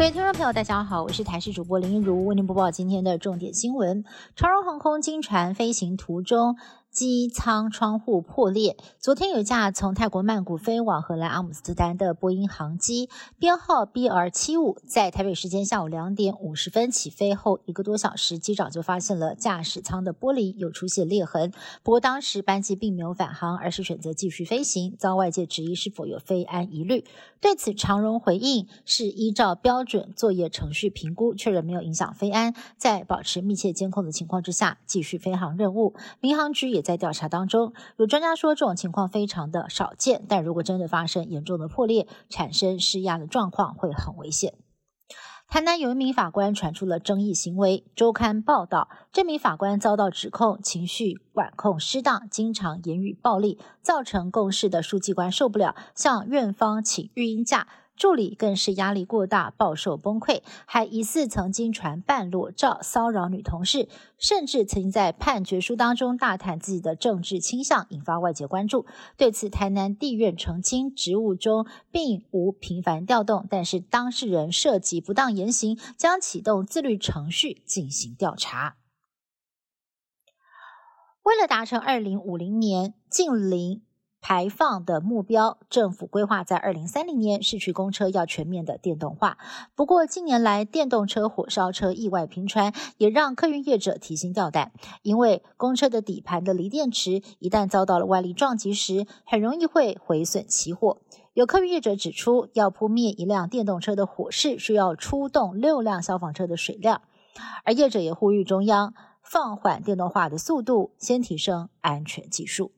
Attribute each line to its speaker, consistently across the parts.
Speaker 1: 各位听众朋友，大家好，我是台视主播林一如，为您播报今天的重点新闻。长荣航空经船飞行途中。机舱窗户破裂。昨天有架从泰国曼谷飞往荷兰阿姆斯特丹的波音航机，编号 BR 七五，在台北时间下午两点五十分起飞后，一个多小时，机长就发现了驾驶舱的玻璃有出现裂痕。不过当时班机并没有返航，而是选择继续飞行，遭外界质疑是否有飞安疑虑。对此，长荣回应是依照标准作业程序评估，确认没有影响飞安，在保持密切监控的情况之下，继续飞航任务。民航局也。在调查当中，有专家说这种情况非常的少见，但如果真的发生严重的破裂，产生失压的状况会很危险。台南有一名法官传出了争议行为，周刊报道，这名法官遭到指控情绪管控失当，经常言语暴力，造成共事的书记官受不了，向院方请育婴假。助理更是压力过大，暴受崩溃，还疑似曾经传半裸照骚扰女同事，甚至曾经在判决书当中大谈自己的政治倾向，引发外界关注。对此，台南地院澄清，职务中并无频繁调动，但是当事人涉及不当言行，将启动自律程序进行调查。为了达成二零五零年近零。排放的目标，政府规划在二零三零年市区公车要全面的电动化。不过近年来电动车、火烧车意外频传，也让客运业者提心吊胆。因为公车的底盘的锂电池一旦遭到了外力撞击时，很容易会毁损起火。有客运业者指出，要扑灭一辆电动车的火势，需要出动六辆消防车的水量。而业者也呼吁中央放缓电动化的速度，先提升安全技术。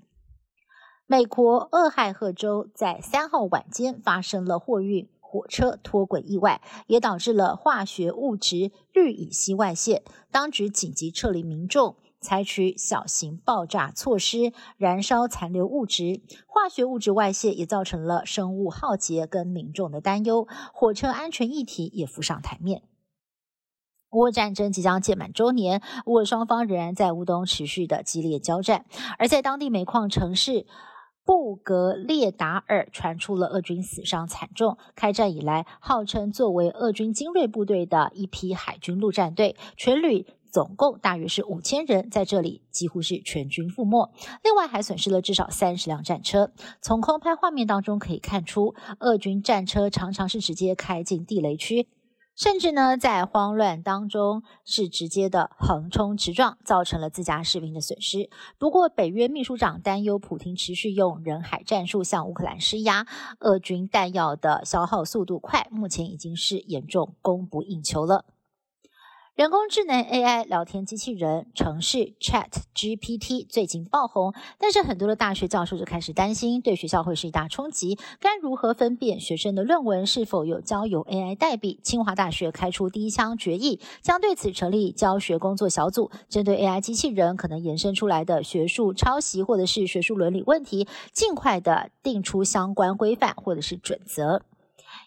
Speaker 1: 美国俄亥俄州在三号晚间发生了货运火车脱轨意外，也导致了化学物质氯乙烯外泄。当局紧急撤离民众，采取小型爆炸措施，燃烧残留物质。化学物质外泄也造成了生物浩劫跟民众的担忧，火车安全议题也浮上台面。乌战争即将届满周年，乌俄双方仍然在乌东持续的激烈交战，而在当地煤矿城市。布格列达尔传出了俄军死伤惨重。开战以来，号称作为俄军精锐部队的一批海军陆战队，全旅总共大约是五千人，在这里几乎是全军覆没。另外，还损失了至少三十辆战车。从空拍画面当中可以看出，俄军战车常常是直接开进地雷区。甚至呢，在慌乱当中是直接的横冲直撞，造成了自家士兵的损失。不过，北约秘书长担忧普京持续用人海战术向乌克兰施压，俄军弹药的消耗速度快，目前已经是严重供不应求了。人工智能 AI 聊天机器人城市 Chat GPT 最近爆红，但是很多的大学教授就开始担心，对学校会是一大冲击。该如何分辨学生的论文是否有交由 AI 代笔？清华大学开出第一枪决议，将对此成立教学工作小组，针对 AI 机器人可能延伸出来的学术抄袭或者是学术伦理问题，尽快的定出相关规范或者是准则。